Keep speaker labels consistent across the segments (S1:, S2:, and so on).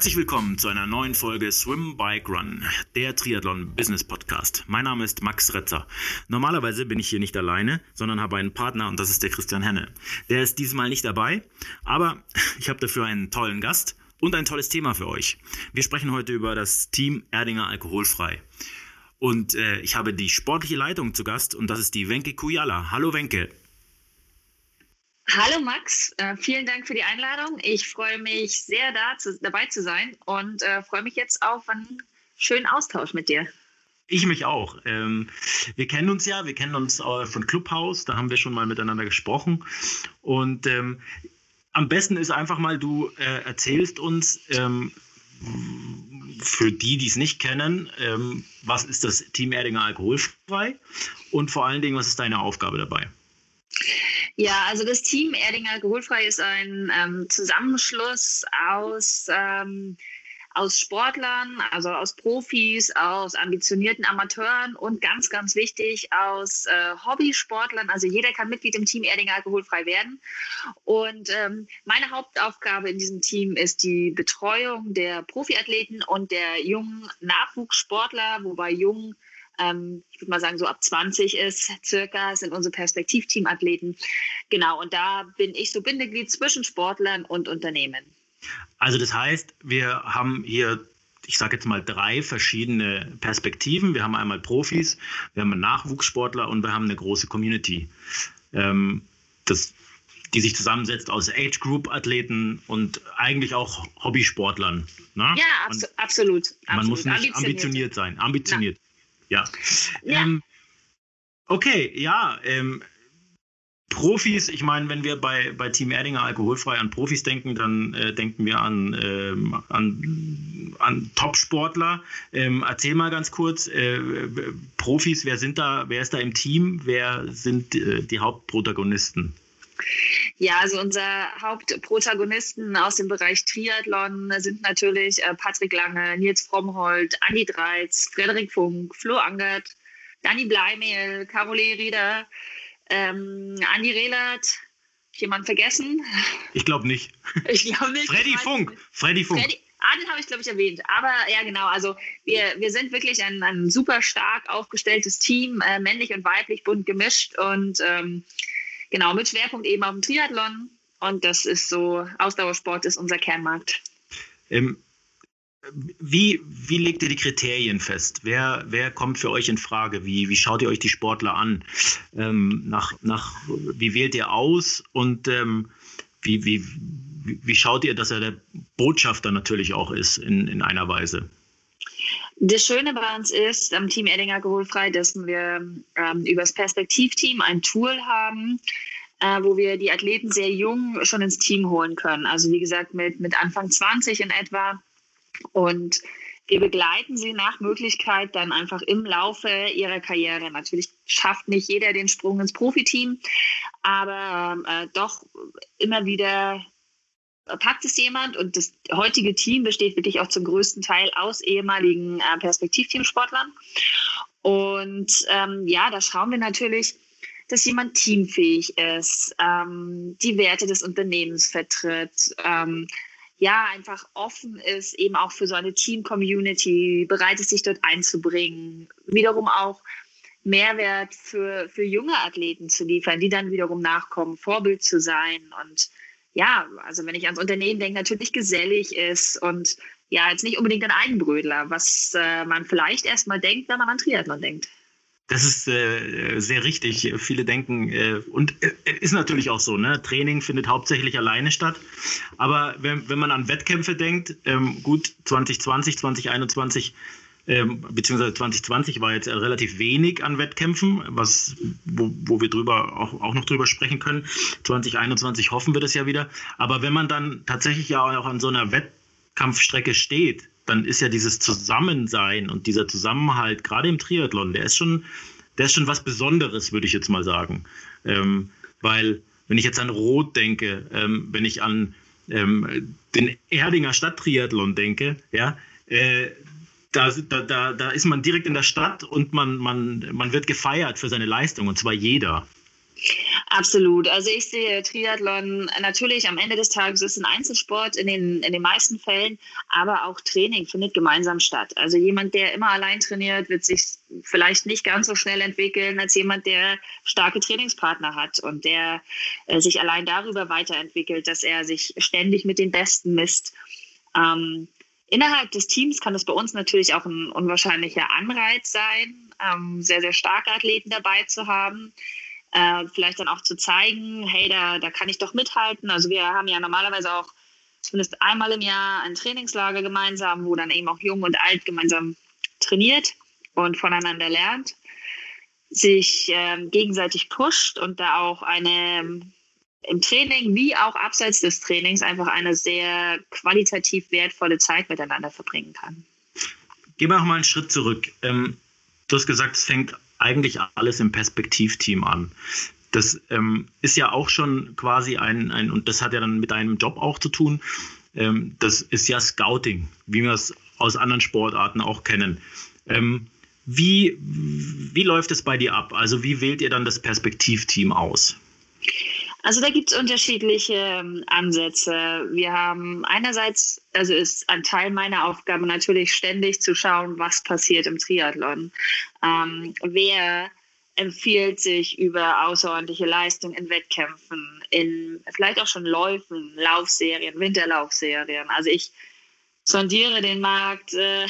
S1: Herzlich willkommen zu einer neuen Folge Swim Bike Run, der Triathlon Business Podcast. Mein Name ist Max Retzer. Normalerweise bin ich hier nicht alleine, sondern habe einen Partner und das ist der Christian Henne. Der ist diesmal nicht dabei, aber ich habe dafür einen tollen Gast und ein tolles Thema für euch. Wir sprechen heute über das Team Erdinger Alkoholfrei. Und äh, ich habe die sportliche Leitung zu Gast und das ist die Wenke Kujala. Hallo Wenke.
S2: Hallo Max, äh, vielen Dank für die Einladung. Ich freue mich sehr da zu, dabei zu sein und äh, freue mich jetzt auf einen schönen Austausch mit dir.
S1: Ich mich auch. Ähm, wir kennen uns ja, wir kennen uns äh, von Clubhouse, da haben wir schon mal miteinander gesprochen. Und ähm, am besten ist einfach mal, du äh, erzählst uns, ähm, für die, die es nicht kennen, ähm, was ist das Team Erdinger Alkoholfrei und vor allen Dingen, was ist deine Aufgabe dabei?
S2: Ja, also das Team Erdinger Alkoholfrei ist ein ähm, Zusammenschluss aus, ähm, aus Sportlern, also aus Profis, aus ambitionierten Amateuren und ganz, ganz wichtig aus äh, Hobbysportlern. Also jeder kann Mitglied im Team Erdinger Alkoholfrei werden. Und ähm, meine Hauptaufgabe in diesem Team ist die Betreuung der Profiathleten und der jungen Nachwuchssportler, wobei jung ähm, ich würde mal sagen, so ab 20 ist circa, sind unsere Perspektivteamathleten. Genau, und da bin ich so Bindeglied zwischen Sportlern und Unternehmen.
S1: Also das heißt, wir haben hier ich sage jetzt mal drei verschiedene Perspektiven. Wir haben einmal Profis, wir haben Nachwuchssportler und wir haben eine große Community, ähm, das, die sich zusammensetzt aus Age Group Athleten und eigentlich auch Hobbysportlern.
S2: Ne? Ja, abso man, absolut,
S1: Man
S2: absolut.
S1: muss nicht ambitioniert, ambitioniert sein, ambitioniert. Na. Ja. ja. Ähm, okay, ja. Ähm, Profis, ich meine, wenn wir bei, bei Team Erdinger alkoholfrei an Profis denken, dann äh, denken wir an, ähm, an, an Top-Sportler. Ähm, erzähl mal ganz kurz, äh, Profis, wer sind da, wer ist da im Team, wer sind äh, die Hauptprotagonisten?
S2: Ja, also unsere Hauptprotagonisten aus dem Bereich Triathlon sind natürlich äh, Patrick Lange, Nils Frommhold, Andi Dreiz, Frederik Funk, Flo Angert, Dani Bleimehl, Carole Rieder, ähm, Andi Rehlert. Jemand vergessen?
S1: Ich glaube nicht.
S2: Ich glaube nicht.
S1: Freddy Funk. Freddy Funk. Freddy,
S2: Ah, den habe ich, glaube ich, erwähnt. Aber ja, genau. Also wir, wir sind wirklich ein, ein super stark aufgestelltes Team, äh, männlich und weiblich, bunt gemischt. Und ähm, Genau, mit Schwerpunkt eben auf dem Triathlon. Und das ist so, Ausdauersport ist unser Kernmarkt.
S1: Ähm, wie, wie legt ihr die Kriterien fest? Wer, wer kommt für euch in Frage? Wie, wie schaut ihr euch die Sportler an? Ähm, nach, nach, wie wählt ihr aus? Und ähm, wie, wie, wie schaut ihr, dass er der Botschafter natürlich auch ist in, in einer Weise?
S2: Das Schöne bei uns ist am Team Erdinger Alkoholfrei, dass wir ähm, über das Perspektivteam ein Tool haben, äh, wo wir die Athleten sehr jung schon ins Team holen können. Also wie gesagt, mit, mit Anfang 20 in etwa. Und wir begleiten sie nach Möglichkeit dann einfach im Laufe ihrer Karriere. Natürlich schafft nicht jeder den Sprung ins Profiteam, aber äh, doch immer wieder packt es jemand und das heutige Team besteht wirklich auch zum größten Teil aus ehemaligen äh, Perspektivteamsportlern. Und ähm, ja, da schauen wir natürlich, dass jemand teamfähig ist, ähm, die Werte des Unternehmens vertritt, ähm, ja, einfach offen ist, eben auch für so eine Team-Community, bereit ist, sich dort einzubringen, wiederum auch Mehrwert für, für junge Athleten zu liefern, die dann wiederum nachkommen, Vorbild zu sein und ja, also wenn ich ans Unternehmen denke, natürlich gesellig ist und ja, jetzt nicht unbedingt ein Eigenbrödler, was äh, man vielleicht erstmal denkt, wenn man an Triathlon denkt.
S1: Das ist äh, sehr richtig. Viele denken, äh, und äh, ist natürlich auch so, ne? Training findet hauptsächlich alleine statt. Aber wenn, wenn man an Wettkämpfe denkt, ähm, gut, 2020, 2021 ähm, beziehungsweise 2020 war jetzt relativ wenig an Wettkämpfen, was, wo, wo wir drüber auch, auch noch drüber sprechen können. 2021 hoffen wir das ja wieder. Aber wenn man dann tatsächlich ja auch an so einer Wettkampfstrecke steht, dann ist ja dieses Zusammensein und dieser Zusammenhalt, gerade im Triathlon, der ist schon, der ist schon was Besonderes, würde ich jetzt mal sagen. Ähm, weil, wenn ich jetzt an Rot denke, ähm, wenn ich an ähm, den Erdinger Stadttriathlon denke, ja, äh, da, da, da ist man direkt in der Stadt und man, man, man wird gefeiert für seine Leistung und zwar jeder.
S2: Absolut. Also ich sehe Triathlon natürlich am Ende des Tages ist ein Einzelsport in den, in den meisten Fällen, aber auch Training findet gemeinsam statt. Also jemand, der immer allein trainiert, wird sich vielleicht nicht ganz so schnell entwickeln als jemand, der starke Trainingspartner hat und der äh, sich allein darüber weiterentwickelt, dass er sich ständig mit den Besten misst. Ähm, innerhalb des Teams kann es bei uns natürlich auch ein unwahrscheinlicher Anreiz sein, ähm, sehr, sehr starke Athleten dabei zu haben äh, vielleicht dann auch zu zeigen, hey, da, da kann ich doch mithalten. Also wir haben ja normalerweise auch zumindest einmal im Jahr ein Trainingslager gemeinsam, wo dann eben auch jung und alt gemeinsam trainiert und voneinander lernt, sich ähm, gegenseitig pusht und da auch eine im Training wie auch abseits des Trainings einfach eine sehr qualitativ wertvolle Zeit miteinander verbringen kann.
S1: Gehen wir noch mal einen Schritt zurück. Ähm, du hast gesagt, es fängt eigentlich alles im Perspektivteam an. Das ähm, ist ja auch schon quasi ein, ein, und das hat ja dann mit einem Job auch zu tun, ähm, das ist ja Scouting, wie wir es aus anderen Sportarten auch kennen. Ähm, wie, wie läuft es bei dir ab? Also wie wählt ihr dann das Perspektivteam aus?
S2: Also da gibt es unterschiedliche ähm, Ansätze. Wir haben einerseits, also ist ein Teil meiner Aufgabe natürlich ständig zu schauen, was passiert im Triathlon. Ähm, wer empfiehlt sich über außerordentliche Leistung in Wettkämpfen, in vielleicht auch schon Läufen, Laufserien, Winterlaufserien. Also ich sondiere den Markt äh,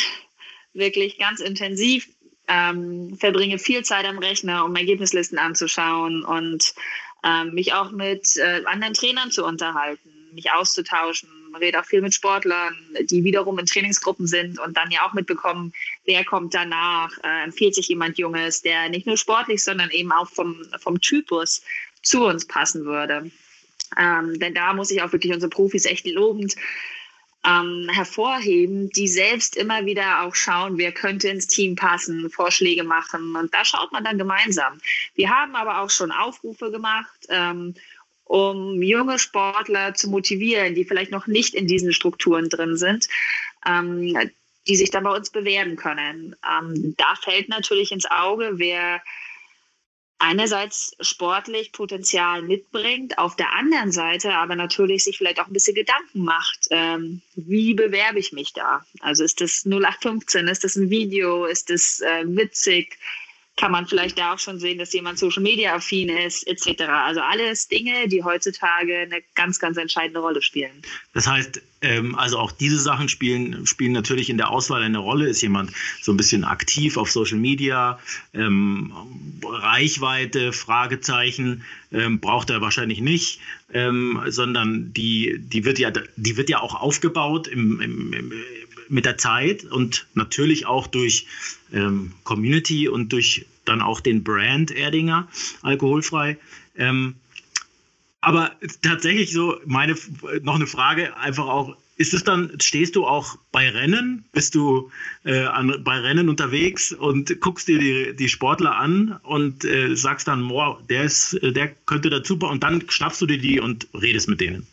S2: wirklich ganz intensiv, ähm, verbringe viel Zeit am Rechner, um Ergebnislisten anzuschauen und mich auch mit äh, anderen Trainern zu unterhalten, mich auszutauschen. Man redet auch viel mit Sportlern, die wiederum in Trainingsgruppen sind und dann ja auch mitbekommen, wer kommt danach, äh, empfiehlt sich jemand Junges, der nicht nur sportlich, sondern eben auch vom, vom Typus zu uns passen würde. Ähm, denn da muss ich auch wirklich unsere Profis echt lobend ähm, hervorheben, die selbst immer wieder auch schauen, wer könnte ins Team passen, Vorschläge machen. Und da schaut man dann gemeinsam. Wir haben aber auch schon Aufrufe gemacht, ähm, um junge Sportler zu motivieren, die vielleicht noch nicht in diesen Strukturen drin sind. Ähm, die sich dann bei uns bewerben können. Ähm, da fällt natürlich ins Auge, wer einerseits sportlich Potenzial mitbringt, auf der anderen Seite aber natürlich sich vielleicht auch ein bisschen Gedanken macht, ähm, wie bewerbe ich mich da? Also ist das 0815, ist das ein Video, ist das äh, witzig? Kann man vielleicht da auch schon sehen, dass jemand Social Media affin ist, etc. Also alles Dinge, die heutzutage eine ganz, ganz entscheidende Rolle spielen.
S1: Das heißt, ähm, also auch diese Sachen spielen, spielen natürlich in der Auswahl eine Rolle. Ist jemand so ein bisschen aktiv auf Social Media, ähm, Reichweite, Fragezeichen, ähm, braucht er wahrscheinlich nicht, ähm, sondern die, die, wird ja, die wird ja auch aufgebaut im, im, im mit der Zeit und natürlich auch durch ähm, Community und durch dann auch den Brand Erdinger alkoholfrei. Ähm, aber tatsächlich so meine noch eine Frage einfach auch ist es dann stehst du auch bei Rennen bist du äh, an, bei Rennen unterwegs und guckst dir die, die Sportler an und äh, sagst dann boah, der ist der könnte dazu und dann schnappst du dir die und redest mit denen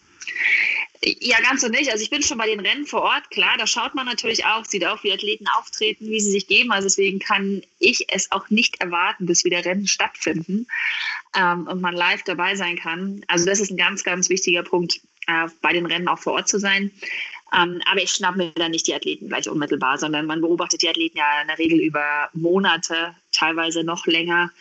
S2: ja, ganz so nicht. Also ich bin schon bei den Rennen vor Ort, klar, da schaut man natürlich auch, sieht auch, wie Athleten auftreten, wie sie sich geben. Also deswegen kann ich es auch nicht erwarten, bis wieder Rennen stattfinden ähm, und man live dabei sein kann. Also das ist ein ganz, ganz wichtiger Punkt, äh, bei den Rennen auch vor Ort zu sein. Ähm, aber ich schnappe mir dann nicht die Athleten gleich unmittelbar, sondern man beobachtet die Athleten ja in der Regel über Monate, teilweise noch länger.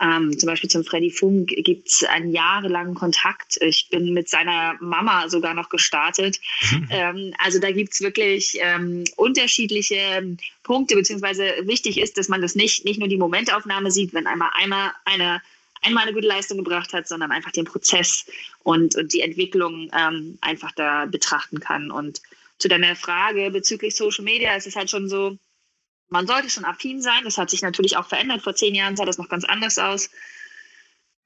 S2: Ähm, zum Beispiel zum Freddy Funk gibt es einen jahrelangen Kontakt. Ich bin mit seiner Mama sogar noch gestartet. Mhm. Ähm, also da gibt es wirklich ähm, unterschiedliche Punkte, beziehungsweise wichtig ist, dass man das nicht, nicht nur die Momentaufnahme sieht, wenn einmal, einmal eine einmal eine gute Leistung gebracht hat, sondern einfach den Prozess und, und die Entwicklung ähm, einfach da betrachten kann. Und zu deiner Frage bezüglich Social Media ist es halt schon so, man sollte schon affin sein. Das hat sich natürlich auch verändert. Vor zehn Jahren sah das noch ganz anders aus.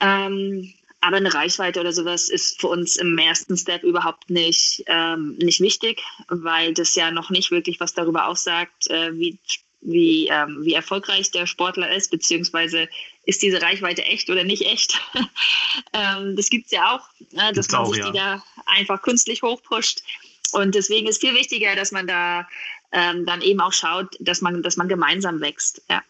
S2: Ähm, aber eine Reichweite oder sowas ist für uns im ersten Step überhaupt nicht, ähm, nicht wichtig, weil das ja noch nicht wirklich was darüber aussagt, äh, wie, wie, ähm, wie erfolgreich der Sportler ist, beziehungsweise ist diese Reichweite echt oder nicht echt. ähm, das gibt es ja auch, äh, dass man auch, sich ja. die da einfach künstlich hochpusht. Und deswegen ist viel wichtiger, dass man da ähm, dann eben auch schaut, dass man, dass man gemeinsam wächst. Ja.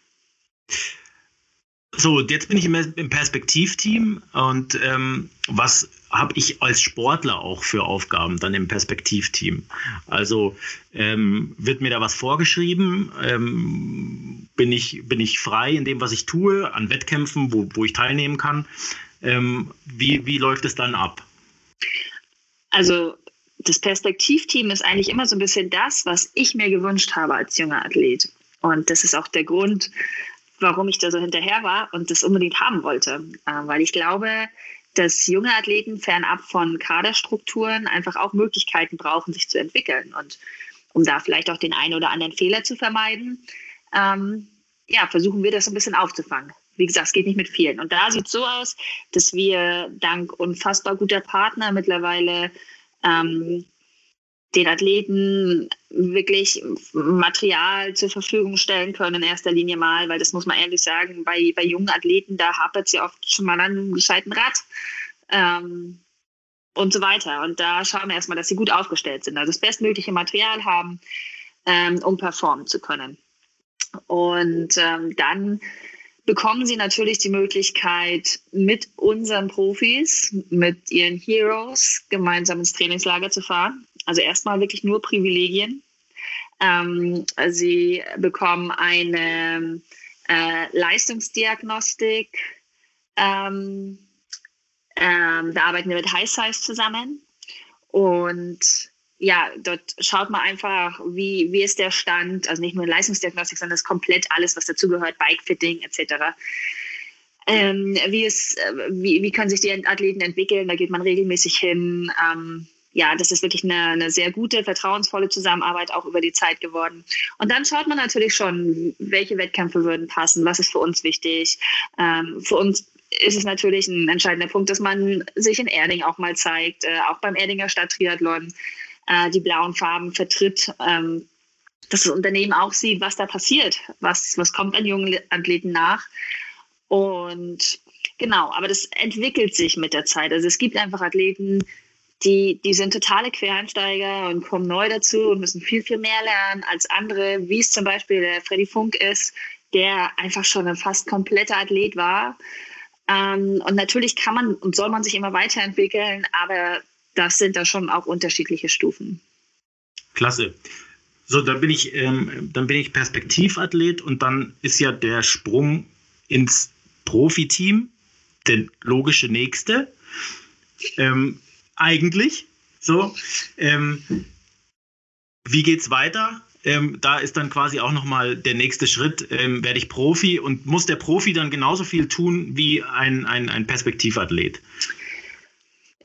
S1: So, jetzt bin ich im Perspektivteam und ähm, was habe ich als Sportler auch für Aufgaben dann im Perspektivteam? Also ähm, wird mir da was vorgeschrieben? Ähm, bin, ich, bin ich frei in dem, was ich tue, an Wettkämpfen, wo, wo ich teilnehmen kann? Ähm, wie, wie läuft es dann ab?
S2: Also das Perspektivteam ist eigentlich immer so ein bisschen das, was ich mir gewünscht habe als junger Athlet. Und das ist auch der Grund, warum ich da so hinterher war und das unbedingt haben wollte. Äh, weil ich glaube, dass junge Athleten fernab von Kaderstrukturen einfach auch Möglichkeiten brauchen, sich zu entwickeln. Und um da vielleicht auch den einen oder anderen Fehler zu vermeiden, ähm, ja, versuchen wir das ein bisschen aufzufangen. Wie gesagt, es geht nicht mit vielen. Und da sieht es so aus, dass wir dank unfassbar guter Partner mittlerweile ähm, den Athleten wirklich Material zur Verfügung stellen können, in erster Linie mal, weil das muss man ehrlich sagen, bei, bei jungen Athleten, da hapert es ja oft schon mal an einem gescheiten Rad ähm, und so weiter. Und da schauen wir erstmal, dass sie gut aufgestellt sind, also das bestmögliche Material haben, ähm, um performen zu können. Und ähm, dann bekommen sie natürlich die Möglichkeit, mit unseren Profis, mit ihren Heroes gemeinsam ins Trainingslager zu fahren. Also erstmal wirklich nur Privilegien. Ähm, sie bekommen eine äh, Leistungsdiagnostik. Ähm, ähm, da arbeiten wir mit High Size zusammen. Und ja, dort schaut man einfach, wie, wie ist der Stand, also nicht nur Leistungsdiagnostik, sondern das komplett alles, was dazugehört, Bikefitting etc. Ähm, wie, ist, äh, wie, wie können sich die Athleten entwickeln? Da geht man regelmäßig hin. Ähm, ja, das ist wirklich eine, eine sehr gute, vertrauensvolle Zusammenarbeit auch über die Zeit geworden. Und dann schaut man natürlich schon, welche Wettkämpfe würden passen, was ist für uns wichtig. Ähm, für uns ist es natürlich ein entscheidender Punkt, dass man sich in Erding auch mal zeigt, äh, auch beim Erdinger Stadttriathlon äh, die blauen Farben vertritt. Ähm, dass das Unternehmen auch sieht, was da passiert, was, was kommt an jungen Athleten nach. Und genau, aber das entwickelt sich mit der Zeit. Also es gibt einfach Athleten, die, die sind totale Quereinsteiger und kommen neu dazu und müssen viel, viel mehr lernen als andere, wie es zum Beispiel der Freddy Funk ist, der einfach schon ein fast kompletter Athlet war. Ähm, und natürlich kann man und soll man sich immer weiterentwickeln, aber das sind da schon auch unterschiedliche Stufen.
S1: Klasse. So, dann bin ich, ähm, dann bin ich Perspektivathlet und dann ist ja der Sprung ins Profiteam der logische nächste. Ähm, eigentlich. So, ähm, wie geht's weiter? Ähm, da ist dann quasi auch nochmal der nächste Schritt, ähm, werde ich Profi und muss der Profi dann genauso viel tun wie ein, ein, ein Perspektivathlet?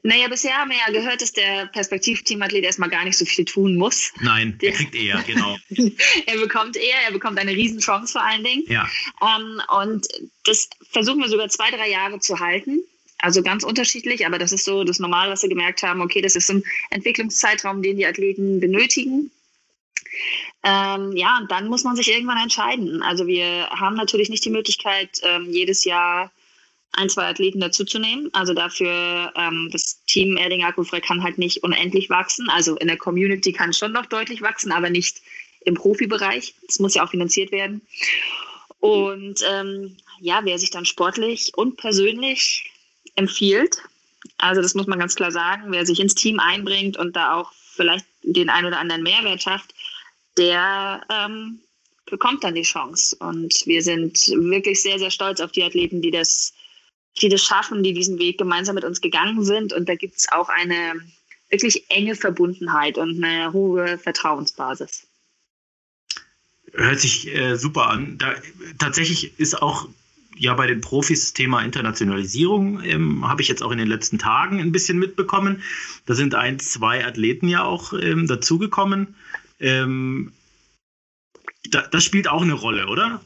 S2: Naja, bisher haben wir ja gehört, dass der Perspektivteamathlet erstmal gar nicht so viel tun muss.
S1: Nein, der kriegt eher, genau.
S2: er bekommt eher, er bekommt eine Riesenchance vor allen Dingen.
S1: Ja.
S2: Ähm, und das versuchen wir sogar zwei, drei Jahre zu halten. Also ganz unterschiedlich, aber das ist so das Normale, was wir gemerkt haben. Okay, das ist ein Entwicklungszeitraum, den die Athleten benötigen. Ähm, ja, und dann muss man sich irgendwann entscheiden. Also wir haben natürlich nicht die Möglichkeit, ähm, jedes Jahr ein, zwei Athleten dazuzunehmen. Also dafür, ähm, das Team Erding Akkufrei kann halt nicht unendlich wachsen. Also in der Community kann schon noch deutlich wachsen, aber nicht im Profibereich. Das muss ja auch finanziert werden. Und ähm, ja, wer sich dann sportlich und persönlich empfiehlt. Also das muss man ganz klar sagen. Wer sich ins Team einbringt und da auch vielleicht den einen oder anderen Mehrwert schafft, der ähm, bekommt dann die Chance. Und wir sind wirklich sehr, sehr stolz auf die Athleten, die das, die das schaffen, die diesen Weg gemeinsam mit uns gegangen sind. Und da gibt es auch eine wirklich enge Verbundenheit und eine hohe Vertrauensbasis.
S1: Hört sich äh, super an. Da, tatsächlich ist auch ja bei den Profis Thema Internationalisierung ähm, habe ich jetzt auch in den letzten Tagen ein bisschen mitbekommen. Da sind ein, zwei Athleten ja auch ähm, dazugekommen. Ähm, da, das spielt auch eine Rolle, oder?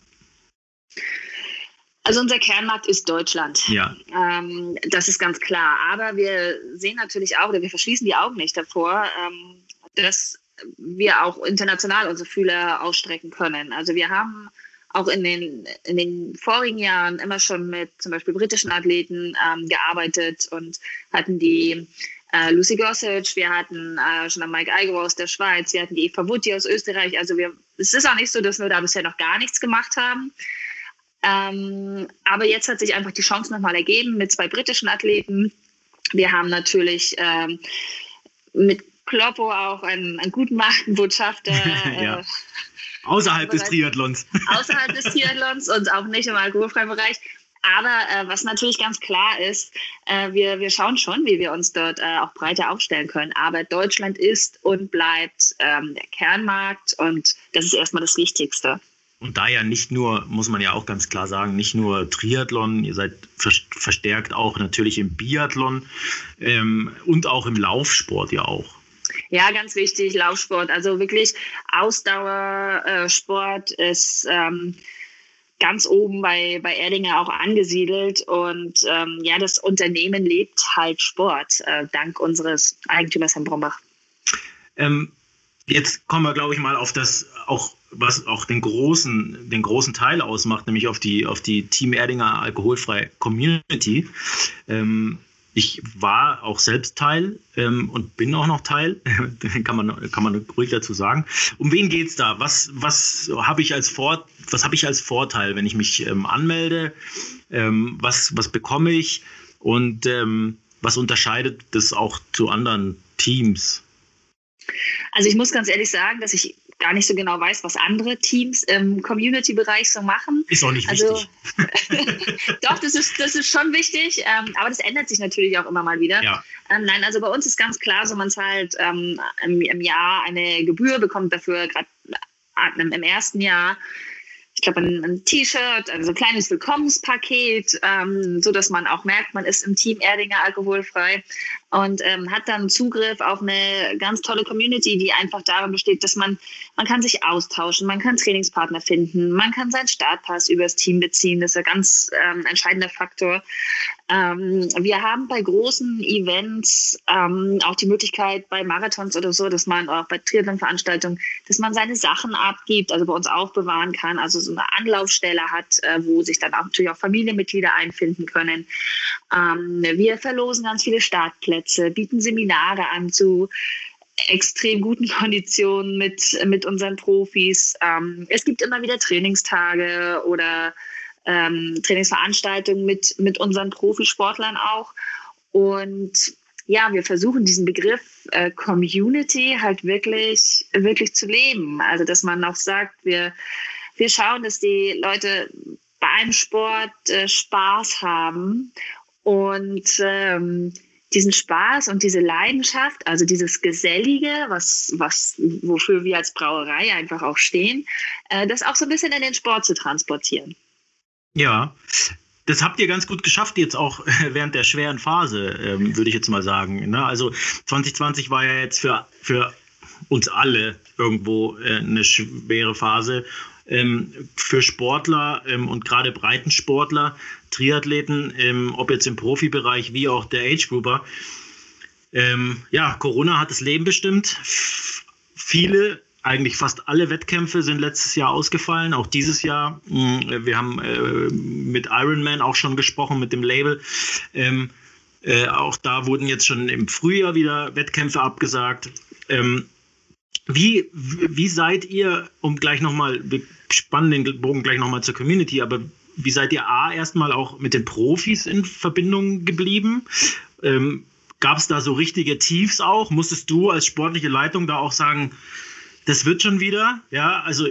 S2: Also unser Kernmarkt ist Deutschland.
S1: Ja.
S2: Ähm, das ist ganz klar. Aber wir sehen natürlich auch, oder wir verschließen die Augen nicht davor, ähm, dass wir auch international unsere Fühler ausstrecken können. Also wir haben auch in den, in den vorigen Jahren immer schon mit zum Beispiel britischen Athleten ähm, gearbeitet und hatten die äh, Lucy Gossage, wir hatten äh, schon Mike Eiger aus der Schweiz, wir hatten die Eva Wutti aus Österreich. Also wir, es ist auch nicht so, dass wir da bisher noch gar nichts gemacht haben. Ähm, aber jetzt hat sich einfach die Chance nochmal ergeben mit zwei britischen Athleten. Wir haben natürlich ähm, mit Kloppo auch einen, einen guten Markenbotschafter.
S1: ja. Äh, außerhalb des Triathlons.
S2: Außerhalb des Triathlons und auch nicht im alkoholfreien Bereich. Aber äh, was natürlich ganz klar ist, äh, wir, wir schauen schon, wie wir uns dort äh, auch breiter aufstellen können. Aber Deutschland ist und bleibt ähm, der Kernmarkt und das ist erstmal das Wichtigste.
S1: Und da ja nicht nur, muss man ja auch ganz klar sagen, nicht nur Triathlon, ihr seid verstärkt auch natürlich im Biathlon ähm, und auch im Laufsport ja auch.
S2: Ja, ganz wichtig, Laufsport. Also wirklich Ausdauersport ist ähm, ganz oben bei, bei Erdinger auch angesiedelt. Und ähm, ja, das Unternehmen lebt halt Sport, äh, dank unseres Eigentümers Herrn Brombach.
S1: Ähm, jetzt kommen wir, glaube ich, mal auf das auch was auch den großen, den großen Teil ausmacht, nämlich auf die, auf die Team Erdinger alkoholfreie Community. Ähm, ich war auch selbst Teil ähm, und bin auch noch Teil, kann man, kann man ruhig dazu sagen. Um wen geht es da? Was, was habe ich, als hab ich als Vorteil, wenn ich mich ähm, anmelde? Ähm, was, was bekomme ich? Und ähm, was unterscheidet das auch zu anderen Teams?
S2: Also ich muss ganz ehrlich sagen, dass ich gar nicht so genau weiß, was andere Teams im Community-Bereich so machen.
S1: Ist auch nicht
S2: also, wichtig. Doch, das ist, das ist schon wichtig, ähm, aber das ändert sich natürlich auch immer mal wieder. Ja. Ähm, nein, also bei uns ist ganz klar, so man zahlt ähm, im, im, Jahr eine Gebühr, bekommt dafür gerade äh, im ersten Jahr ich glaube, ein, ein T-Shirt, also ein kleines Willkommenspaket, ähm, so dass man auch merkt, man ist im Team Erdinger alkoholfrei und ähm, hat dann Zugriff auf eine ganz tolle Community, die einfach darin besteht, dass man, man kann sich austauschen, man kann Trainingspartner finden, man kann seinen Startpass übers Team beziehen, das ist ein ganz ähm, entscheidender Faktor. Ähm, wir haben bei großen Events ähm, auch die Möglichkeit, bei Marathons oder so, dass man auch bei Triathlon-Veranstaltungen, dass man seine Sachen abgibt, also bei uns aufbewahren kann, also so eine Anlaufstelle hat, äh, wo sich dann auch natürlich auch Familienmitglieder einfinden können. Ähm, wir verlosen ganz viele Startplätze, bieten Seminare an zu extrem guten Konditionen mit, mit unseren Profis. Ähm, es gibt immer wieder Trainingstage oder ähm, Trainingsveranstaltungen mit, mit unseren Profisportlern auch. Und ja, wir versuchen diesen Begriff äh, Community halt wirklich, wirklich zu leben. Also, dass man auch sagt, wir, wir schauen, dass die Leute beim Sport äh, Spaß haben und ähm, diesen Spaß und diese Leidenschaft, also dieses Gesellige, was, was, wofür wir als Brauerei einfach auch stehen, äh, das auch so ein bisschen in den Sport zu transportieren.
S1: Ja, das habt ihr ganz gut geschafft jetzt auch während der schweren Phase, ähm, würde ich jetzt mal sagen. Ne? Also 2020 war ja jetzt für, für uns alle irgendwo äh, eine schwere Phase. Ähm, für Sportler ähm, und gerade Breitensportler, Triathleten, ähm, ob jetzt im Profibereich wie auch der Age-Grouper. Ja, Corona hat das Leben bestimmt. Viele eigentlich fast alle Wettkämpfe sind letztes Jahr ausgefallen, auch dieses Jahr. Mm, wir haben äh, mit Ironman auch schon gesprochen, mit dem Label. Ähm, äh, auch da wurden jetzt schon im Frühjahr wieder Wettkämpfe abgesagt. Ähm, wie, wie seid ihr, um gleich nochmal, wir spannen den Bogen gleich nochmal zur Community, aber wie seid ihr A erstmal auch mit den Profis in Verbindung geblieben? Ähm, Gab es da so richtige Tiefs auch? Musstest du als sportliche Leitung da auch sagen, das wird schon wieder. Ja, also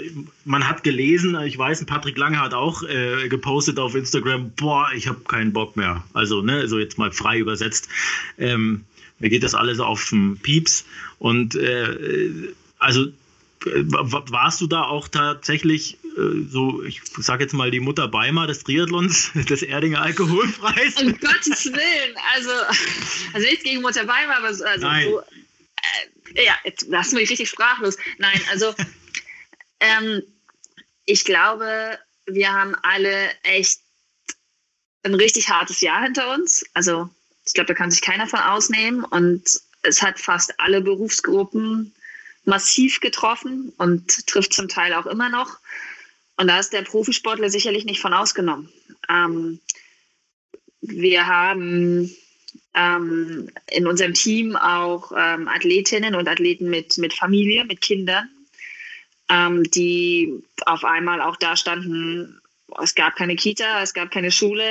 S1: man hat gelesen, ich weiß, Patrick Lange hat auch äh, gepostet auf Instagram, boah, ich habe keinen Bock mehr. Also, ne, also jetzt mal frei übersetzt. Ähm, mir geht das alles auf den Pieps. Und äh, also warst du da auch tatsächlich äh, so, ich sage jetzt mal die Mutter Beimer des Triathlons, des Erdinger Alkoholpreis?
S2: Um Gottes Willen, also, also nichts gegen Mutter Beimer, aber so, also Nein. so, äh, ja, jetzt lassen wir mich richtig sprachlos. Nein, also ähm, ich glaube, wir haben alle echt ein richtig hartes Jahr hinter uns. Also ich glaube, da kann sich keiner von ausnehmen. Und es hat fast alle Berufsgruppen massiv getroffen und trifft zum Teil auch immer noch. Und da ist der Profisportler sicherlich nicht von ausgenommen. Ähm, wir haben ähm, in unserem Team auch ähm, Athletinnen und Athleten mit, mit Familie, mit Kindern, ähm, die auf einmal auch da standen, es gab keine Kita, es gab keine Schule.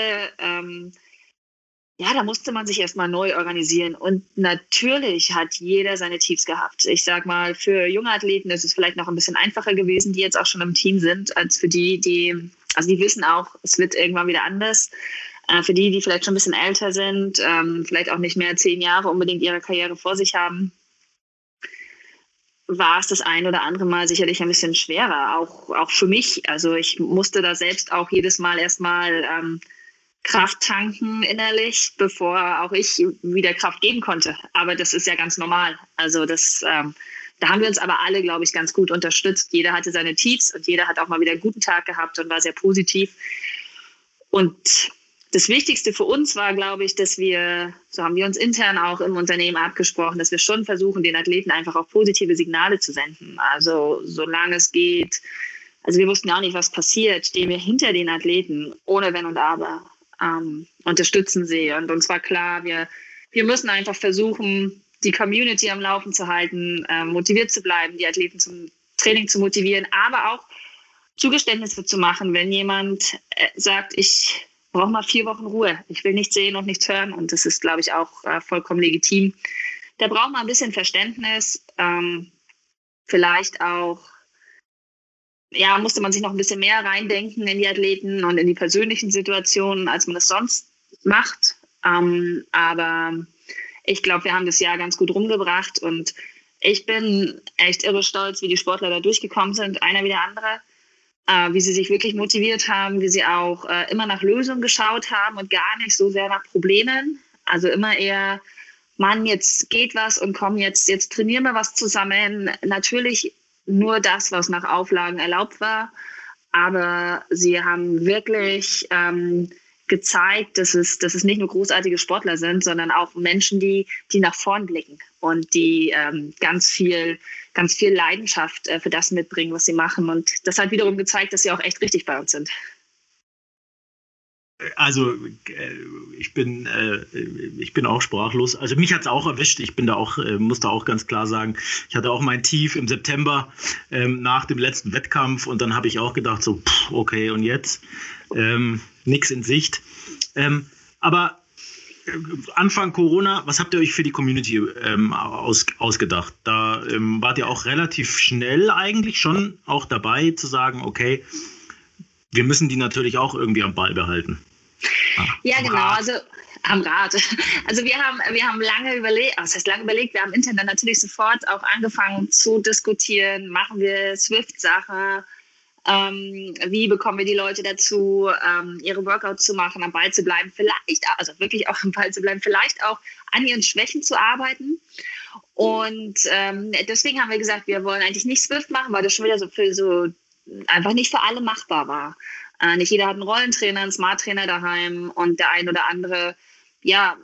S2: Ja, da musste man sich erstmal neu organisieren. Und natürlich hat jeder seine Tiefs gehabt. Ich sag mal, für junge Athleten ist es vielleicht noch ein bisschen einfacher gewesen, die jetzt auch schon im Team sind, als für die, die, also die wissen auch, es wird irgendwann wieder anders. Äh, für die, die vielleicht schon ein bisschen älter sind, ähm, vielleicht auch nicht mehr zehn Jahre unbedingt ihre Karriere vor sich haben, war es das ein oder andere Mal sicherlich ein bisschen schwerer, auch, auch für mich. Also ich musste da selbst auch jedes Mal erstmal ähm, Kraft tanken innerlich, bevor auch ich wieder Kraft geben konnte. Aber das ist ja ganz normal. Also das, ähm, da haben wir uns aber alle, glaube ich, ganz gut unterstützt. Jeder hatte seine Tiefs und jeder hat auch mal wieder einen guten Tag gehabt und war sehr positiv. Und das Wichtigste für uns war, glaube ich, dass wir, so haben wir uns intern auch im Unternehmen abgesprochen, dass wir schon versuchen, den Athleten einfach auch positive Signale zu senden. Also solange es geht, also wir wussten ja auch nicht, was passiert, stehen wir hinter den Athleten, ohne Wenn und Aber, ähm, unterstützen sie. Und uns war klar, wir, wir müssen einfach versuchen, die Community am Laufen zu halten, äh, motiviert zu bleiben, die Athleten zum Training zu motivieren, aber auch Zugeständnisse zu machen, wenn jemand äh, sagt, ich brauche mal vier Wochen Ruhe. Ich will nichts sehen und nichts hören. Und das ist, glaube ich, auch äh, vollkommen legitim. Da braucht man ein bisschen Verständnis. Ähm, vielleicht auch, ja, musste man sich noch ein bisschen mehr reindenken in die Athleten und in die persönlichen Situationen, als man es sonst macht. Ähm, aber ich glaube, wir haben das Jahr ganz gut rumgebracht und ich bin echt irre stolz, wie die Sportler da durchgekommen sind, einer wie der andere äh, wie sie sich wirklich motiviert haben, wie sie auch äh, immer nach Lösungen geschaut haben und gar nicht so sehr nach Problemen. Also immer eher, Mann, jetzt geht was und komm, jetzt, jetzt trainieren wir was zusammen. Natürlich nur das, was nach Auflagen erlaubt war. Aber sie haben wirklich ähm, gezeigt, dass es, dass es nicht nur großartige Sportler sind, sondern auch Menschen, die, die nach vorn blicken und die ähm, ganz viel, ganz viel Leidenschaft äh, für das mitbringen, was sie machen. Und das hat wiederum gezeigt, dass sie auch echt richtig bei uns sind.
S1: Also äh, ich bin, äh, ich bin auch sprachlos. Also mich hat es auch erwischt. Ich bin da auch, äh, muss da auch ganz klar sagen, ich hatte auch mein Tief im September ähm, nach dem letzten Wettkampf und dann habe ich auch gedacht, so, pff, okay, und jetzt? Ähm, nichts in Sicht. Ähm, aber Anfang Corona, was habt ihr euch für die Community ähm, aus, ausgedacht? Da ähm, wart ihr auch relativ schnell eigentlich schon auch dabei zu sagen, okay, wir müssen die natürlich auch irgendwie am Ball behalten.
S2: Ah, ja, genau. Rad. Also am Rad. Also wir haben, wir haben lange überlegt, was heißt lange überlegt, wir haben intern dann natürlich sofort auch angefangen zu diskutieren, machen wir Swift-Sache, ähm, wie bekommen wir die Leute dazu, ähm, ihre Workouts zu machen, am Ball zu bleiben, vielleicht, also wirklich auch am Ball zu bleiben, vielleicht auch an ihren Schwächen zu arbeiten. Und ähm, deswegen haben wir gesagt, wir wollen eigentlich nicht Swift machen, weil das schon wieder so für so einfach nicht für alle machbar war. Äh, nicht jeder hat einen Rollentrainer, einen Smart-Trainer daheim und der ein oder andere, ja,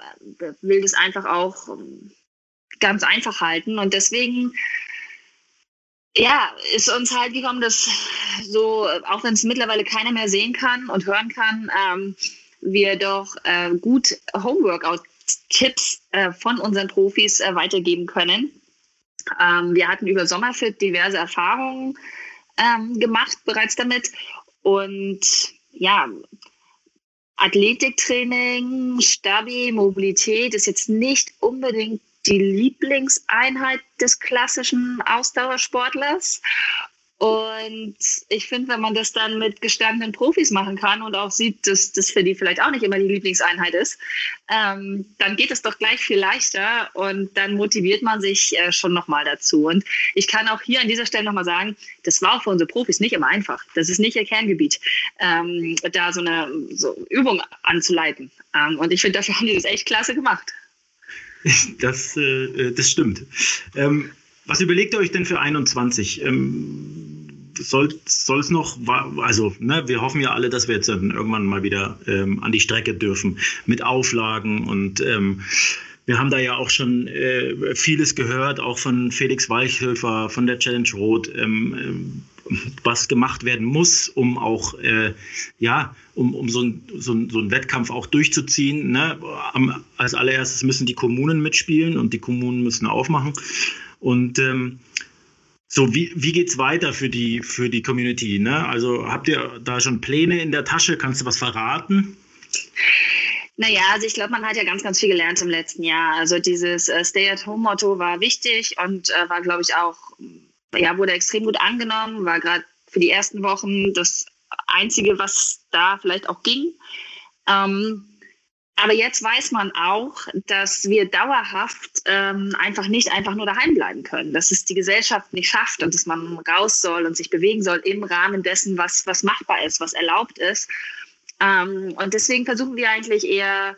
S2: will das einfach auch ähm, ganz einfach halten. Und deswegen ja, ist uns halt gekommen, dass so, auch wenn es mittlerweile keiner mehr sehen kann und hören kann, ähm, wir doch äh, gut Homeworkout-Tipps äh, von unseren Profis äh, weitergeben können. Ähm, wir hatten über Sommerfit diverse Erfahrungen ähm, gemacht bereits damit und ja, Athletiktraining, Stabi, Mobilität ist jetzt nicht unbedingt die Lieblingseinheit des klassischen Ausdauersportlers. Und ich finde, wenn man das dann mit gestandenen Profis machen kann und auch sieht, dass das für die vielleicht auch nicht immer die Lieblingseinheit ist, ähm, dann geht es doch gleich viel leichter und dann motiviert man sich äh, schon nochmal dazu. Und ich kann auch hier an dieser Stelle nochmal sagen, das war auch für unsere Profis nicht immer einfach. Das ist nicht ihr Kerngebiet, ähm, da so eine so Übung anzuleiten. Ähm, und ich finde, dafür haben die das echt klasse gemacht.
S1: Das, äh, das stimmt. Ähm, was überlegt ihr euch denn für 21? Ähm, soll es noch, also ne, wir hoffen ja alle, dass wir jetzt dann irgendwann mal wieder ähm, an die Strecke dürfen mit Auflagen und ähm, wir haben da ja auch schon äh, vieles gehört, auch von Felix Weichhöfer, von der Challenge Rot, ähm, was gemacht werden muss, um auch, äh, ja, um, um so, ein, so, ein, so einen Wettkampf auch durchzuziehen. Ne? Am, als allererstes müssen die Kommunen mitspielen und die Kommunen müssen aufmachen. Und ähm, so, wie, wie es weiter für die, für die Community? Ne? Also habt ihr da schon Pläne in der Tasche? Kannst du was verraten?
S2: Naja, also ich glaube, man hat ja ganz, ganz viel gelernt im letzten Jahr. Also dieses äh, Stay-at-Home-Motto war wichtig und äh, war, glaube ich, auch, ja, wurde extrem gut angenommen, war gerade für die ersten Wochen das Einzige, was da vielleicht auch ging. Ähm, aber jetzt weiß man auch, dass wir dauerhaft ähm, einfach nicht einfach nur daheim bleiben können, dass es die Gesellschaft nicht schafft und dass man raus soll und sich bewegen soll im Rahmen dessen, was, was machbar ist, was erlaubt ist. Ähm, und deswegen versuchen wir eigentlich eher,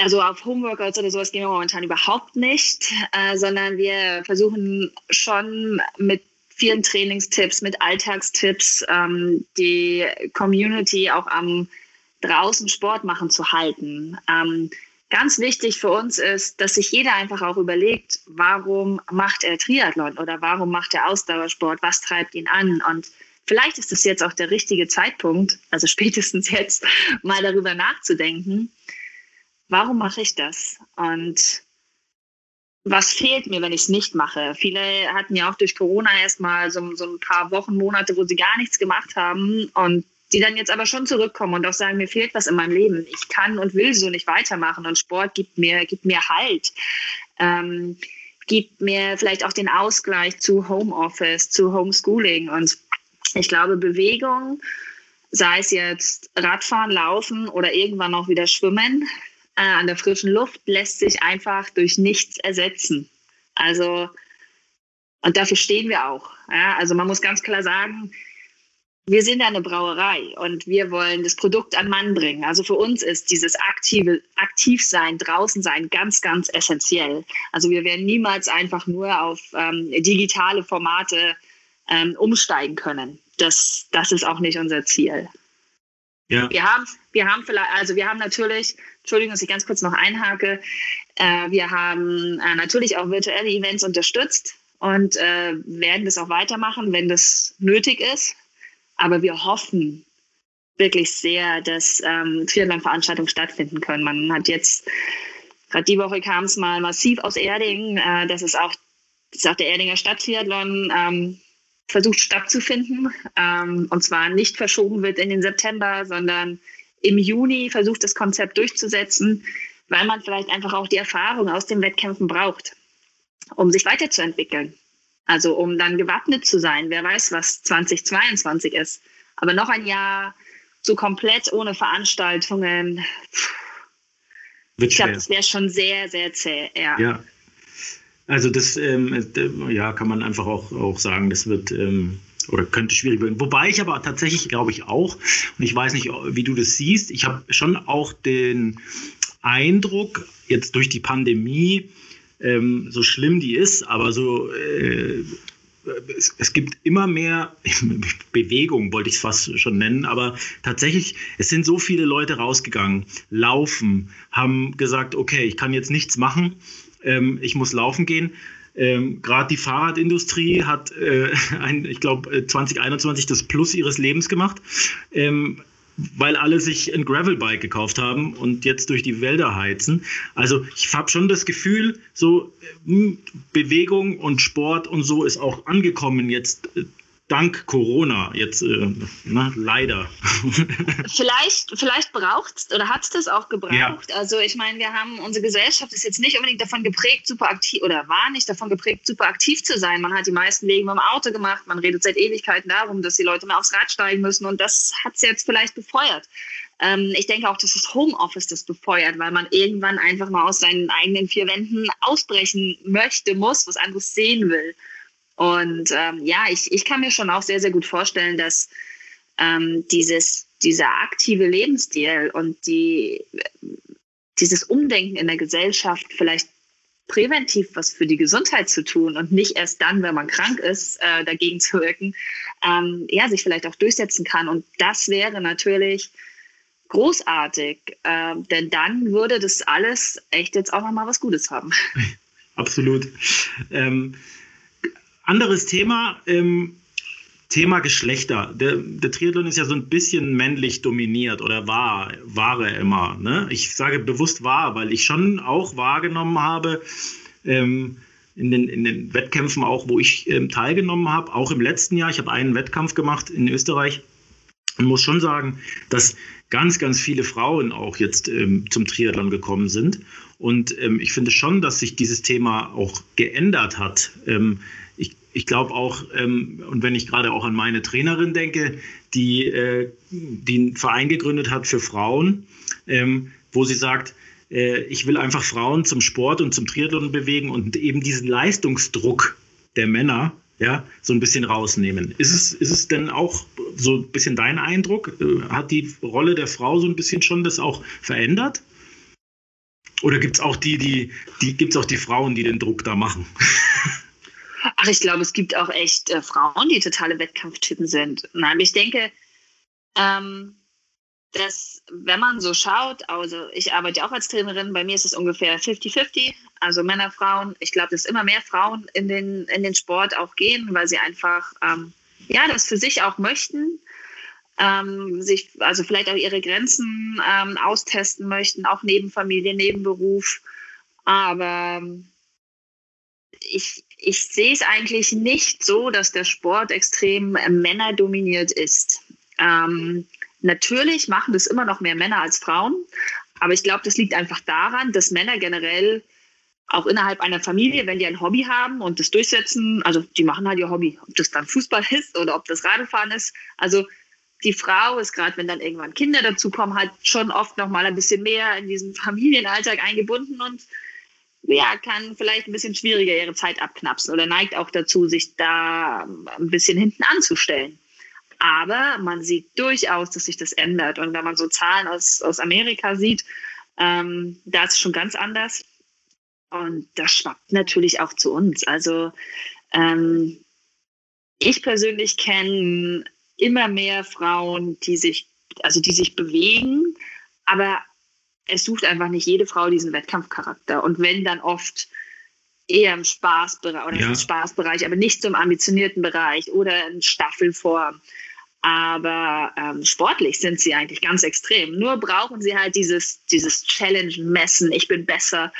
S2: also auf Homeworkouts oder sowas gehen wir momentan überhaupt nicht, äh, sondern wir versuchen schon mit vielen Trainingstipps, mit Alltagstipps ähm, die Community auch am draußen Sport machen zu halten. Ähm, ganz wichtig für uns ist, dass sich jeder einfach auch überlegt, warum macht er Triathlon oder warum macht er Ausdauersport, was treibt ihn an und Vielleicht ist es jetzt auch der richtige Zeitpunkt, also spätestens jetzt, mal darüber nachzudenken, warum mache ich das? Und was fehlt mir, wenn ich es nicht mache? Viele hatten ja auch durch Corona erstmal so, so ein paar Wochen, Monate, wo sie gar nichts gemacht haben und die dann jetzt aber schon zurückkommen und auch sagen, mir fehlt was in meinem Leben. Ich kann und will so nicht weitermachen und Sport gibt mir, gibt mir Halt. Ähm, gibt mir vielleicht auch den Ausgleich zu Homeoffice, zu Homeschooling und ich glaube, Bewegung, sei es jetzt Radfahren, Laufen oder irgendwann auch wieder Schwimmen, äh, an der frischen Luft, lässt sich einfach durch nichts ersetzen. Also, und dafür stehen wir auch. Ja? Also man muss ganz klar sagen, wir sind eine Brauerei und wir wollen das Produkt an Mann bringen. Also für uns ist dieses aktive Aktivsein, draußen sein ganz, ganz essentiell. Also wir werden niemals einfach nur auf ähm, digitale Formate ähm, umsteigen können das, das ist auch nicht unser Ziel. Ja. Wir haben, wir haben vielleicht, also wir haben natürlich, Entschuldigung, dass ich ganz kurz noch einhake, äh, wir haben äh, natürlich auch virtuelle Events unterstützt und äh, werden das auch weitermachen, wenn das nötig ist. Aber wir hoffen wirklich sehr, dass ähm, Triathlon-Veranstaltungen stattfinden können. Man hat jetzt, gerade die Woche kam es mal massiv aus Erding, äh, das ist auch, das ist auch der Erdinger Stadttriathlon, ähm, versucht stattzufinden. Ähm, und zwar nicht verschoben wird in den September, sondern im Juni versucht das Konzept durchzusetzen, weil man vielleicht einfach auch die Erfahrung aus den Wettkämpfen braucht, um sich weiterzuentwickeln. Also um dann gewappnet zu sein. Wer weiß, was 2022 ist. Aber noch ein Jahr so komplett ohne Veranstaltungen. ich glaube, das wäre schon sehr, sehr zäh.
S1: Ja. ja. Also das ähm, äh, ja, kann man einfach auch, auch sagen, das wird ähm, oder könnte schwierig werden. Wobei ich aber tatsächlich glaube ich auch, und ich weiß nicht, wie du das siehst, ich habe schon auch den Eindruck, jetzt durch die Pandemie, ähm, so schlimm die ist, aber so äh, es, es, gibt immer mehr Bewegung, wollte ich es fast schon nennen, aber tatsächlich, es sind so viele Leute rausgegangen, laufen, haben gesagt, okay, ich kann jetzt nichts machen, ähm, ich muss laufen gehen. Ähm, Gerade die Fahrradindustrie hat, äh, ein, ich glaube, 2021 das Plus ihres Lebens gemacht, ähm, weil alle sich ein Gravelbike gekauft haben und jetzt durch die Wälder heizen. Also ich habe schon das Gefühl, so äh, Bewegung und Sport und so ist auch angekommen jetzt äh, dank Corona jetzt äh, na, leider.
S2: vielleicht vielleicht braucht es oder hat es das auch gebraucht. Ja. Also ich meine, wir haben unsere Gesellschaft ist jetzt nicht unbedingt davon geprägt, super aktiv oder war nicht davon geprägt, super aktiv zu sein. Man hat die meisten Wege mit dem Auto gemacht. Man redet seit Ewigkeiten darum, dass die Leute mehr aufs Rad steigen müssen und das hat es jetzt vielleicht befeuert. Ähm, ich denke auch, dass das Homeoffice das befeuert, weil man irgendwann einfach mal aus seinen eigenen vier Wänden ausbrechen möchte, muss, was anderes sehen will. Und ähm, ja, ich, ich kann mir schon auch sehr, sehr gut vorstellen, dass ähm, dieses, dieser aktive Lebensstil und die, dieses Umdenken in der Gesellschaft vielleicht präventiv was für die Gesundheit zu tun und nicht erst dann, wenn man krank ist, äh, dagegen zu wirken, ähm, ja, sich vielleicht auch durchsetzen kann. Und das wäre natürlich großartig, äh, denn dann würde das alles echt jetzt auch nochmal was Gutes haben.
S1: Absolut. Ähm, anderes Thema, ähm, Thema Geschlechter. Der, der, Triathlon ist ja so ein bisschen männlich dominiert oder war, er immer. Ne? Ich sage bewusst war, weil ich schon auch wahrgenommen habe, ähm, in, den, in den Wettkämpfen auch, wo ich ähm, teilgenommen habe, auch im letzten Jahr, ich habe einen Wettkampf gemacht in Österreich und muss schon sagen, dass ganz, ganz viele Frauen auch jetzt ähm, zum Triathlon gekommen sind. Und ähm, ich finde schon, dass sich dieses Thema auch geändert hat. Ähm, ich glaube auch, ähm, und wenn ich gerade auch an meine Trainerin denke, die, äh, die Verein gegründet hat für Frauen, ähm, wo sie sagt, äh, ich will einfach Frauen zum Sport und zum Triathlon bewegen und eben diesen Leistungsdruck der Männer ja, so ein bisschen rausnehmen. Ist es, ist es denn auch so ein bisschen dein Eindruck? Äh, hat die Rolle der Frau so ein bisschen schon das auch verändert? Oder gibt es auch die, die, die gibt's auch die Frauen, die den Druck da machen?
S2: Ach, ich glaube, es gibt auch echt äh, Frauen, die totale Wettkampftypen sind. Nein, ich denke, ähm, dass wenn man so schaut, also ich arbeite auch als Trainerin, bei mir ist es ungefähr 50-50, also Männer, Frauen. Ich glaube, dass immer mehr Frauen in den, in den Sport auch gehen, weil sie einfach ähm, ja, das für sich auch möchten, ähm, sich also vielleicht auch ihre Grenzen ähm, austesten möchten, auch neben Familie, neben Beruf. Aber ich, ich sehe es eigentlich nicht so, dass der Sport extrem äh, männerdominiert ist. Ähm, natürlich machen das immer noch mehr Männer als Frauen, aber ich glaube, das liegt einfach daran, dass Männer generell auch innerhalb einer Familie, wenn die ein Hobby haben und das durchsetzen, also die machen halt ihr Hobby, ob das dann Fußball ist oder ob das Radfahren ist. Also die Frau ist gerade, wenn dann irgendwann Kinder dazukommen, halt schon oft noch mal ein bisschen mehr in diesen Familienalltag eingebunden und ja, kann vielleicht ein bisschen schwieriger ihre Zeit abknapsen oder neigt auch dazu, sich da ein bisschen hinten anzustellen. Aber man sieht durchaus, dass sich das ändert. Und wenn man so Zahlen aus, aus Amerika sieht, ähm, da ist es schon ganz anders. Und das schwappt natürlich auch zu uns. Also ähm, ich persönlich kenne immer mehr Frauen, die sich, also die sich bewegen, aber es sucht einfach nicht jede Frau diesen Wettkampfcharakter. Und wenn dann oft eher im Spaßbereich oder ja. im Spaßbereich, aber nicht so im ambitionierten Bereich oder in Staffelform. Aber ähm, sportlich sind sie eigentlich ganz extrem. Nur brauchen sie halt dieses, dieses Challenge-Messen, ich bin besser.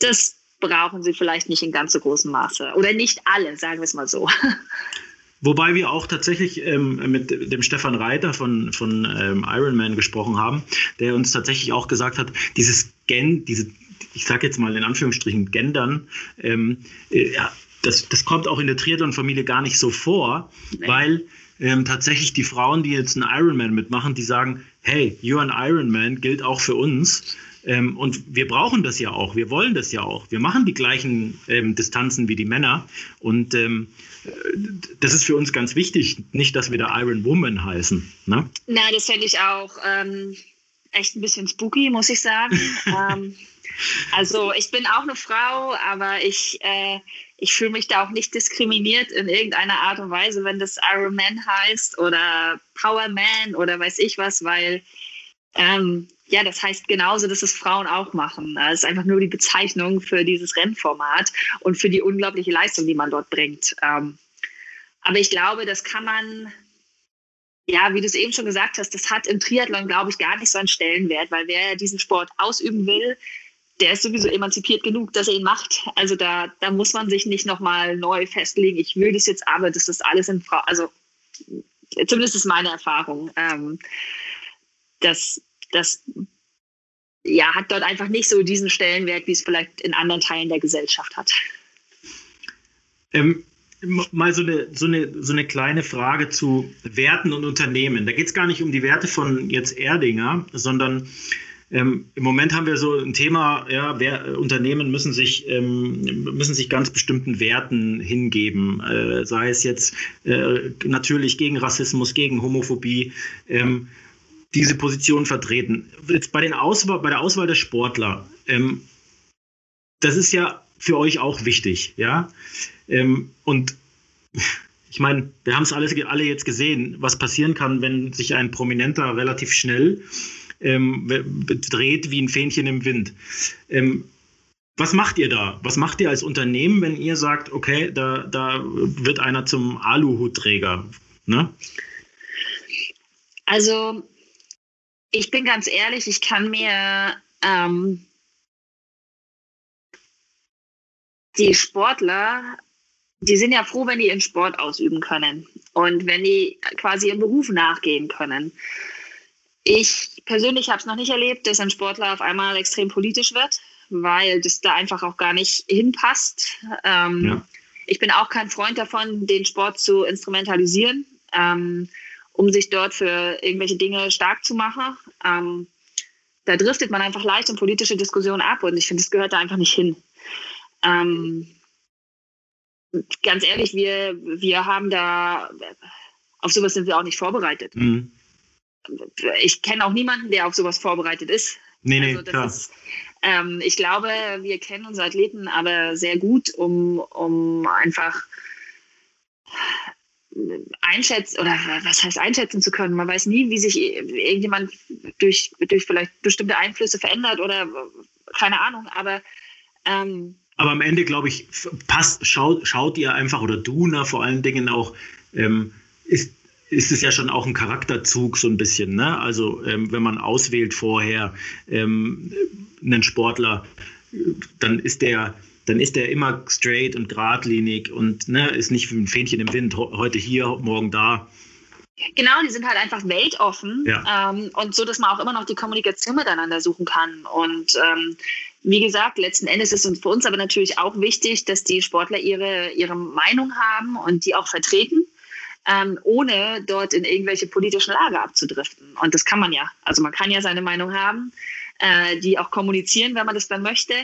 S2: Das brauchen sie vielleicht nicht in ganz so großem Maße. Oder nicht alle, sagen wir es mal so.
S1: Wobei wir auch tatsächlich ähm, mit dem Stefan Reiter von, von ähm, Ironman gesprochen haben, der uns tatsächlich auch gesagt hat, dieses Gen, diese, ich sage jetzt mal in Anführungsstrichen, Gendern, ähm, äh, das, das kommt auch in der Triathlon-Familie gar nicht so vor, nee. weil ähm, tatsächlich die Frauen, die jetzt einen Ironman mitmachen, die sagen, hey, you're an Ironman, gilt auch für uns. Ähm, und wir brauchen das ja auch, wir wollen das ja auch. Wir machen die gleichen ähm, Distanzen wie die Männer. Und ähm, das ist für uns ganz wichtig, nicht, dass wir da Iron Woman heißen. Ne?
S2: Nein, das fände ich auch ähm, echt ein bisschen spooky, muss ich sagen. Ähm, also ich bin auch eine Frau, aber ich, äh, ich fühle mich da auch nicht diskriminiert in irgendeiner Art und Weise, wenn das Iron Man heißt oder Power Man oder weiß ich was, weil ähm, ja, das heißt genauso, dass es Frauen auch machen. Es ist einfach nur die Bezeichnung für dieses Rennformat und für die unglaubliche Leistung, die man dort bringt. Ähm, aber ich glaube, das kann man, ja, wie du es eben schon gesagt hast, das hat im Triathlon, glaube ich, gar nicht so einen Stellenwert, weil wer diesen Sport ausüben will, der ist sowieso emanzipiert genug, dass er ihn macht. Also da, da muss man sich nicht nochmal neu festlegen. Ich will das jetzt aber, das alles in Frau, also zumindest ist meine Erfahrung. Ähm, dass das ja, hat dort einfach nicht so diesen Stellenwert, wie es vielleicht in anderen Teilen der Gesellschaft hat.
S1: Ähm, mal so eine, so, eine, so eine kleine Frage zu Werten und Unternehmen. Da geht es gar nicht um die Werte von jetzt Erdinger, sondern ähm, im Moment haben wir so ein Thema, ja, wer, Unternehmen müssen sich, ähm, müssen sich ganz bestimmten Werten hingeben, äh, sei es jetzt äh, natürlich gegen Rassismus, gegen Homophobie. Ähm, diese Position vertreten. Jetzt bei, den Auswahl, bei der Auswahl der Sportler, ähm, das ist ja für euch auch wichtig, ja. Ähm, und ich meine, wir haben es alle jetzt gesehen, was passieren kann, wenn sich ein Prominenter relativ schnell ähm, dreht wie ein Fähnchen im Wind. Ähm, was macht ihr da? Was macht ihr als Unternehmen, wenn ihr sagt, okay, da, da wird einer zum Aluhutträger? Ne?
S2: Also, ich bin ganz ehrlich, ich kann mir ähm, die Sportler, die sind ja froh, wenn die ihren Sport ausüben können und wenn die quasi ihrem Beruf nachgehen können. Ich persönlich habe es noch nicht erlebt, dass ein Sportler auf einmal extrem politisch wird weil das da einfach auch gar nicht hinpasst. Ähm, ja. Ich bin auch kein Freund davon, den Sport zu instrumentalisieren, ähm, um sich dort für irgendwelche Dinge stark zu machen. Ähm, da driftet man einfach leicht in politische Diskussionen ab und ich finde, das gehört da einfach nicht hin. Ähm, ganz ehrlich, wir, wir haben da, auf sowas sind wir auch nicht vorbereitet. Mhm. Ich kenne auch niemanden, der auf sowas vorbereitet ist.
S1: Nee, nee, also klar. Ist,
S2: ähm, ich glaube, wir kennen unsere Athleten aber sehr gut, um, um einfach einschätzen oder was heißt einschätzen zu können. Man weiß nie, wie sich irgendjemand durch, durch vielleicht bestimmte Einflüsse verändert oder keine Ahnung, aber ähm,
S1: aber am Ende, glaube ich, passt, schaut, schaut ihr einfach, oder du na, vor allen Dingen auch, ähm, ist ist es ja schon auch ein Charakterzug so ein bisschen. Ne? Also ähm, wenn man auswählt vorher ähm, einen Sportler, dann ist der dann ist der immer straight und geradlinig und ne, ist nicht wie ein Fähnchen im Wind, heute hier, morgen da.
S2: Genau, die sind halt einfach weltoffen ja. ähm, und so, dass man auch immer noch die Kommunikation miteinander suchen kann. Und ähm, wie gesagt, letzten Endes ist es für uns aber natürlich auch wichtig, dass die Sportler ihre, ihre Meinung haben und die auch vertreten ähm, ohne dort in irgendwelche politischen Lager abzudriften. Und das kann man ja. Also man kann ja seine Meinung haben, äh, die auch kommunizieren, wenn man das dann möchte.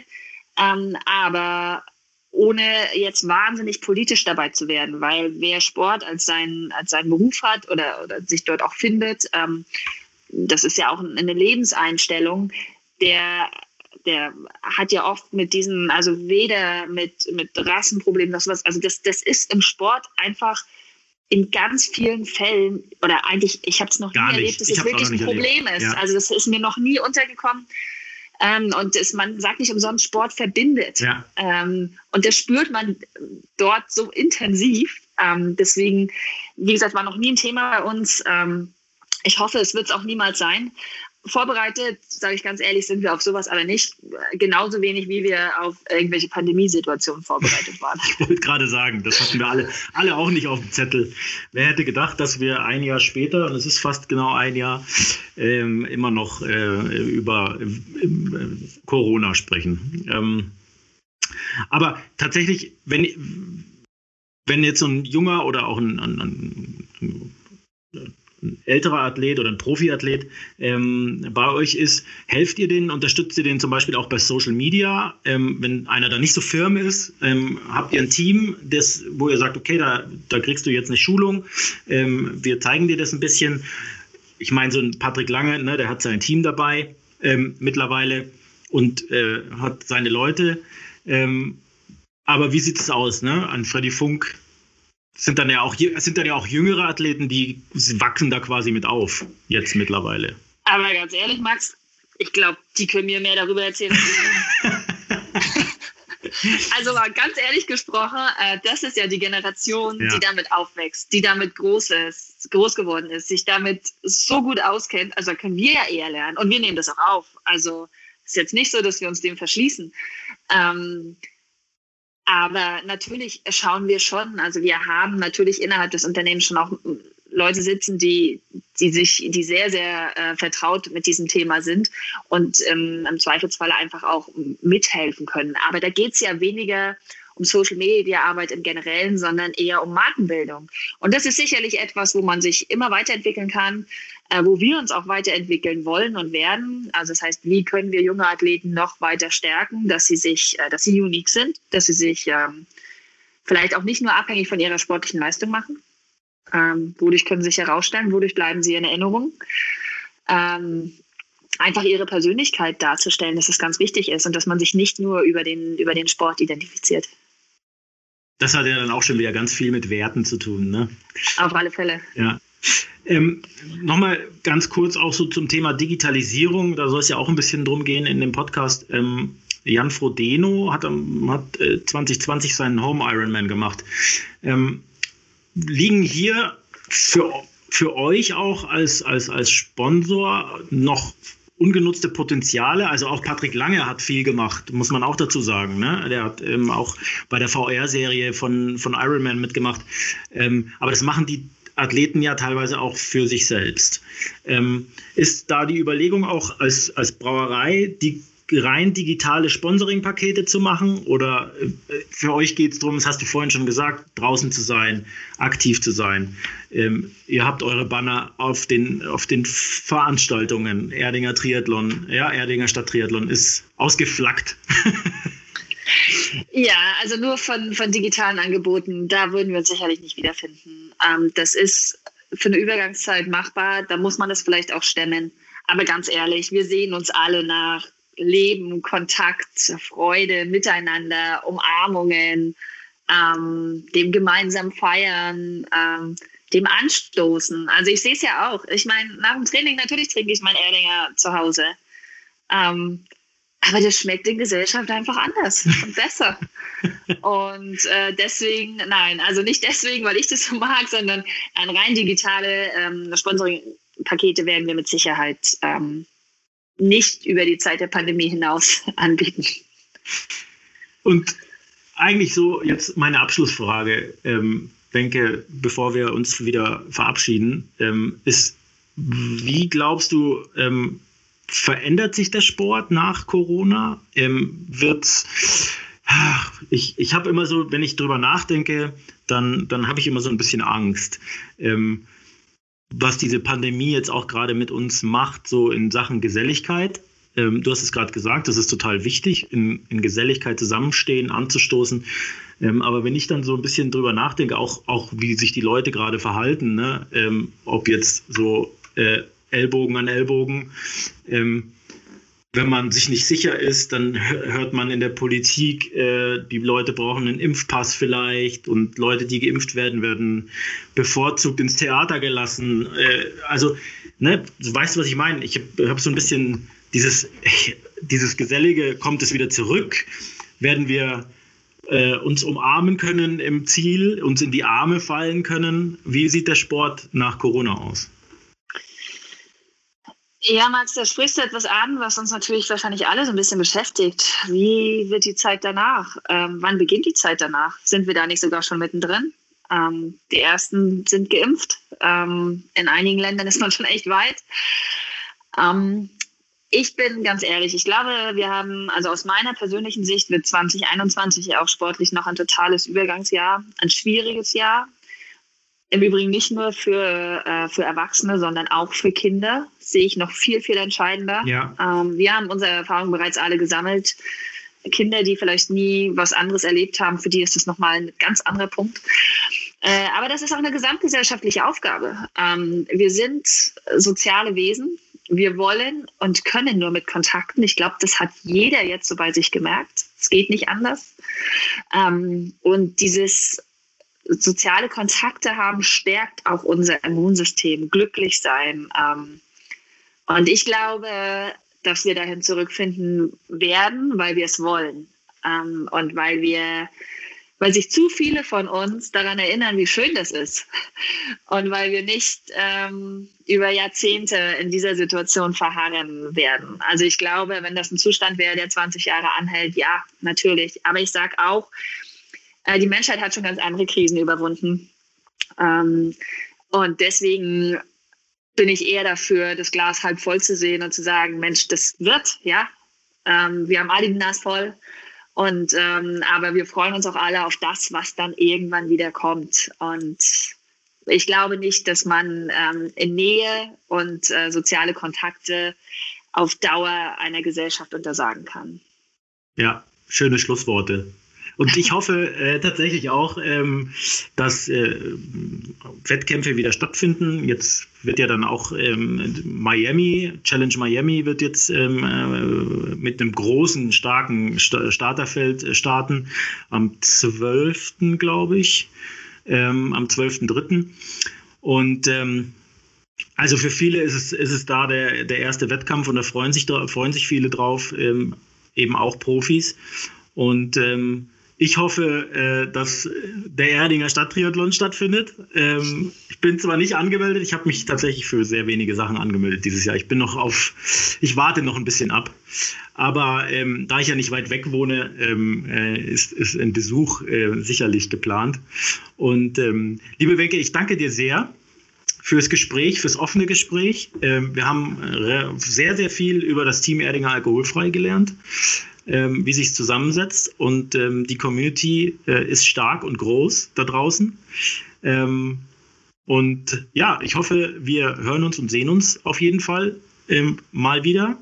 S2: Ähm, aber ohne jetzt wahnsinnig politisch dabei zu werden, weil wer Sport als, sein, als seinen Beruf hat oder, oder sich dort auch findet, ähm, das ist ja auch eine Lebenseinstellung, der der hat ja oft mit diesen, also weder mit, mit Rassenproblemen noch sowas, also das, das ist im Sport einfach in ganz vielen Fällen, oder eigentlich, ich habe es noch Gar nie erlebt, dass es wirklich ein Problem erlebt. ist. Ja. Also das ist mir noch nie untergekommen. Ähm, und es, man sagt nicht umsonst, Sport verbindet. Ja. Ähm, und das spürt man dort so intensiv. Ähm, deswegen, wie gesagt, war noch nie ein Thema bei uns. Ähm, ich hoffe, es wird es auch niemals sein vorbereitet, sage ich ganz ehrlich, sind wir auf sowas aber nicht. Genauso wenig, wie wir auf irgendwelche Pandemiesituationen vorbereitet waren.
S1: ich wollte gerade sagen, das hatten wir alle, alle auch nicht auf dem Zettel. Wer hätte gedacht, dass wir ein Jahr später, und es ist fast genau ein Jahr, ähm, immer noch äh, über äh, Corona sprechen. Ähm, aber tatsächlich, wenn, wenn jetzt so ein junger oder auch ein, ein, ein älterer Athlet oder ein Profiathlet ähm, bei euch ist, helft ihr denen, unterstützt ihr den zum Beispiel auch bei Social Media? Ähm, wenn einer da nicht so firm ist, ähm, habt ihr ein Team, das, wo ihr sagt, okay, da, da kriegst du jetzt eine Schulung, ähm, wir zeigen dir das ein bisschen. Ich meine, so ein Patrick Lange, ne, der hat sein Team dabei ähm, mittlerweile und äh, hat seine Leute. Ähm, aber wie sieht es aus, ne? An Freddy Funk sind dann ja auch sind dann ja auch jüngere Athleten, die wachsen da quasi mit auf jetzt mittlerweile.
S2: Aber ganz ehrlich, Max, ich glaube, die können mir mehr darüber erzählen. also mal ganz ehrlich gesprochen, äh, das ist ja die Generation, ja. die damit aufwächst, die damit groß ist, groß geworden ist, sich damit so gut auskennt. Also können wir ja eher lernen und wir nehmen das auch auf. Also ist jetzt nicht so, dass wir uns dem verschließen. Ähm, aber natürlich schauen wir schon, also wir haben natürlich innerhalb des Unternehmens schon auch Leute sitzen, die, die sich, die sehr, sehr äh, vertraut mit diesem Thema sind und ähm, im Zweifelsfall einfach auch mithelfen können. Aber da geht es ja weniger um Social Media Arbeit im Generellen, sondern eher um Markenbildung. Und das ist sicherlich etwas, wo man sich immer weiterentwickeln kann, äh, wo wir uns auch weiterentwickeln wollen und werden. Also das heißt, wie können wir junge Athleten noch weiter stärken, dass sie sich, äh, dass sie unique sind, dass sie sich ähm, vielleicht auch nicht nur abhängig von ihrer sportlichen Leistung machen. Ähm, wodurch können sie sich herausstellen, wodurch bleiben sie in Erinnerung. Ähm, einfach ihre Persönlichkeit darzustellen, dass es ganz wichtig ist und dass man sich nicht nur über den, über den Sport identifiziert.
S1: Das hat ja dann auch schon wieder ganz viel mit Werten zu tun, ne?
S2: Auf alle Fälle.
S1: Ja. Ähm, Nochmal ganz kurz auch so zum Thema Digitalisierung. Da soll es ja auch ein bisschen drum gehen in dem Podcast. Ähm, Jan Frodeno hat, hat äh, 2020 seinen Home Ironman gemacht. Ähm, liegen hier für, für euch auch als, als, als Sponsor noch ungenutzte Potenziale. Also auch Patrick Lange hat viel gemacht, muss man auch dazu sagen. Ne? Der hat ähm, auch bei der VR-Serie von, von Iron mitgemacht. Ähm, aber das machen die Athleten ja teilweise auch für sich selbst. Ähm, ist da die Überlegung auch als, als Brauerei, die rein digitale Sponsoring-Pakete zu machen? Oder äh, für euch geht es darum, das hast du vorhin schon gesagt, draußen zu sein, aktiv zu sein. Ähm, ihr habt eure Banner auf den, auf den Veranstaltungen. Erdinger Triathlon, ja, Erdinger Stadttriathlon ist ausgeflaggt.
S2: ja, also nur von, von digitalen Angeboten, da würden wir uns sicherlich nicht wiederfinden. Ähm, das ist für eine Übergangszeit machbar, da muss man das vielleicht auch stemmen. Aber ganz ehrlich, wir sehen uns alle nach Leben, Kontakt, Freude, Miteinander, Umarmungen, ähm, dem gemeinsam Feiern, ähm, dem Anstoßen. Also ich sehe es ja auch. Ich meine, nach dem Training, natürlich trinke ich mein Erdinger zu Hause. Ähm, aber das schmeckt in Gesellschaft einfach anders und besser. und äh, deswegen, nein, also nicht deswegen, weil ich das so mag, sondern ein rein digitale ähm, Sponsoring-Pakete werden wir mit Sicherheit ähm, nicht über die Zeit der Pandemie hinaus anbieten.
S1: Und eigentlich so jetzt meine Abschlussfrage, ähm, denke, bevor wir uns wieder verabschieden, ähm, ist, wie glaubst du, ähm, verändert sich der Sport nach Corona? Ähm, wird's ich, ich habe immer so, wenn ich drüber nachdenke, dann, dann habe ich immer so ein bisschen Angst. Ähm, was diese Pandemie jetzt auch gerade mit uns macht, so in Sachen Geselligkeit. Ähm, du hast es gerade gesagt, das ist total wichtig, in, in Geselligkeit zusammenstehen, anzustoßen. Ähm, aber wenn ich dann so ein bisschen drüber nachdenke, auch, auch wie sich die Leute gerade verhalten, ne? Ähm, ob jetzt so äh, Ellbogen an Ellbogen, ähm, wenn man sich nicht sicher ist, dann hört man in der Politik, äh, die Leute brauchen einen Impfpass vielleicht und Leute, die geimpft werden, werden bevorzugt ins Theater gelassen. Äh, also, ne, du weißt, was ich meine. Ich habe hab so ein bisschen dieses, dieses Gesellige, kommt es wieder zurück? Werden wir äh, uns umarmen können im Ziel, uns in die Arme fallen können? Wie sieht der Sport nach Corona aus?
S2: Ja, Max, da sprichst du etwas an, was uns natürlich wahrscheinlich alle so ein bisschen beschäftigt. Wie wird die Zeit danach? Ähm, wann beginnt die Zeit danach? Sind wir da nicht sogar schon mittendrin? Ähm, die ersten sind geimpft. Ähm, in einigen Ländern ist man schon echt weit. Ähm, ich bin ganz ehrlich, ich glaube, wir haben, also aus meiner persönlichen Sicht wird 2021 auch sportlich noch ein totales Übergangsjahr, ein schwieriges Jahr. Im Übrigen nicht nur für, äh, für Erwachsene, sondern auch für Kinder sehe ich noch viel, viel entscheidender. Ja. Ähm, wir haben unsere Erfahrungen bereits alle gesammelt. Kinder, die vielleicht nie was anderes erlebt haben, für die ist das nochmal ein ganz anderer Punkt. Äh, aber das ist auch eine gesamtgesellschaftliche Aufgabe. Ähm, wir sind soziale Wesen. Wir wollen und können nur mit Kontakten. Ich glaube, das hat jeder jetzt so bei sich gemerkt. Es geht nicht anders. Ähm, und dieses soziale Kontakte haben, stärkt auch unser Immunsystem, glücklich sein. Ähm, und ich glaube, dass wir dahin zurückfinden werden, weil wir es wollen. Ähm, und weil wir, weil sich zu viele von uns daran erinnern, wie schön das ist. Und weil wir nicht ähm, über Jahrzehnte in dieser Situation verharren werden. Also ich glaube, wenn das ein Zustand wäre, der 20 Jahre anhält, ja, natürlich. Aber ich sage auch, äh, die Menschheit hat schon ganz andere Krisen überwunden. Ähm, und deswegen bin ich eher dafür, das Glas halb voll zu sehen und zu sagen, Mensch, das wird, ja. Ähm, wir haben alle die Nase voll. Und ähm, aber wir freuen uns auch alle auf das, was dann irgendwann wieder kommt. Und ich glaube nicht, dass man ähm, in Nähe und äh, soziale Kontakte auf Dauer einer Gesellschaft untersagen kann.
S1: Ja, schöne Schlussworte. Und ich hoffe äh, tatsächlich auch, ähm, dass äh, Wettkämpfe wieder stattfinden. Jetzt wird ja dann auch ähm, Miami, Challenge Miami wird jetzt ähm, äh, mit einem großen, starken St Starterfeld äh, starten. Am 12. glaube ich. Ähm, am 12.3. Und ähm, also für viele ist es, ist es da der, der erste Wettkampf und da freuen sich, freuen sich viele drauf, ähm, eben auch Profis. Und ähm, ich hoffe, äh, dass der Erdinger Stadttriathlon stattfindet. Ähm, ich bin zwar nicht angemeldet, ich habe mich tatsächlich für sehr wenige Sachen angemeldet dieses Jahr. Ich bin noch auf, ich warte noch ein bisschen ab. Aber ähm, da ich ja nicht weit weg wohne, ähm, äh, ist, ist ein Besuch äh, sicherlich geplant. Und ähm, liebe Wenke, ich danke dir sehr fürs Gespräch, fürs offene Gespräch. Ähm, wir haben sehr, sehr viel über das Team Erdinger Alkoholfrei gelernt ähm, wie sich zusammensetzt. Und ähm, die Community äh, ist stark und groß da draußen. Ähm, und ja, ich hoffe, wir hören uns und sehen uns auf jeden Fall ähm, mal wieder.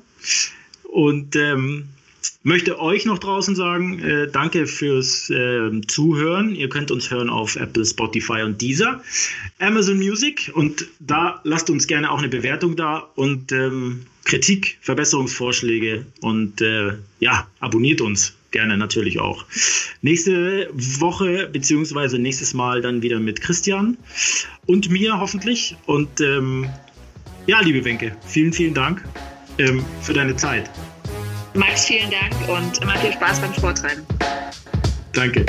S1: Und ähm, möchte euch noch draußen sagen, äh, danke fürs äh, Zuhören. Ihr könnt uns hören auf Apple, Spotify und Deezer, Amazon Music und da lasst uns gerne auch eine Bewertung da und ähm, Kritik, Verbesserungsvorschläge und äh, ja, abonniert uns gerne natürlich auch. Nächste Woche beziehungsweise nächstes Mal dann wieder mit Christian und mir hoffentlich. Und ähm, ja, liebe Wenke, vielen, vielen Dank ähm, für deine Zeit.
S2: Max, vielen Dank und immer viel Spaß beim Sporttreiben.
S1: Danke.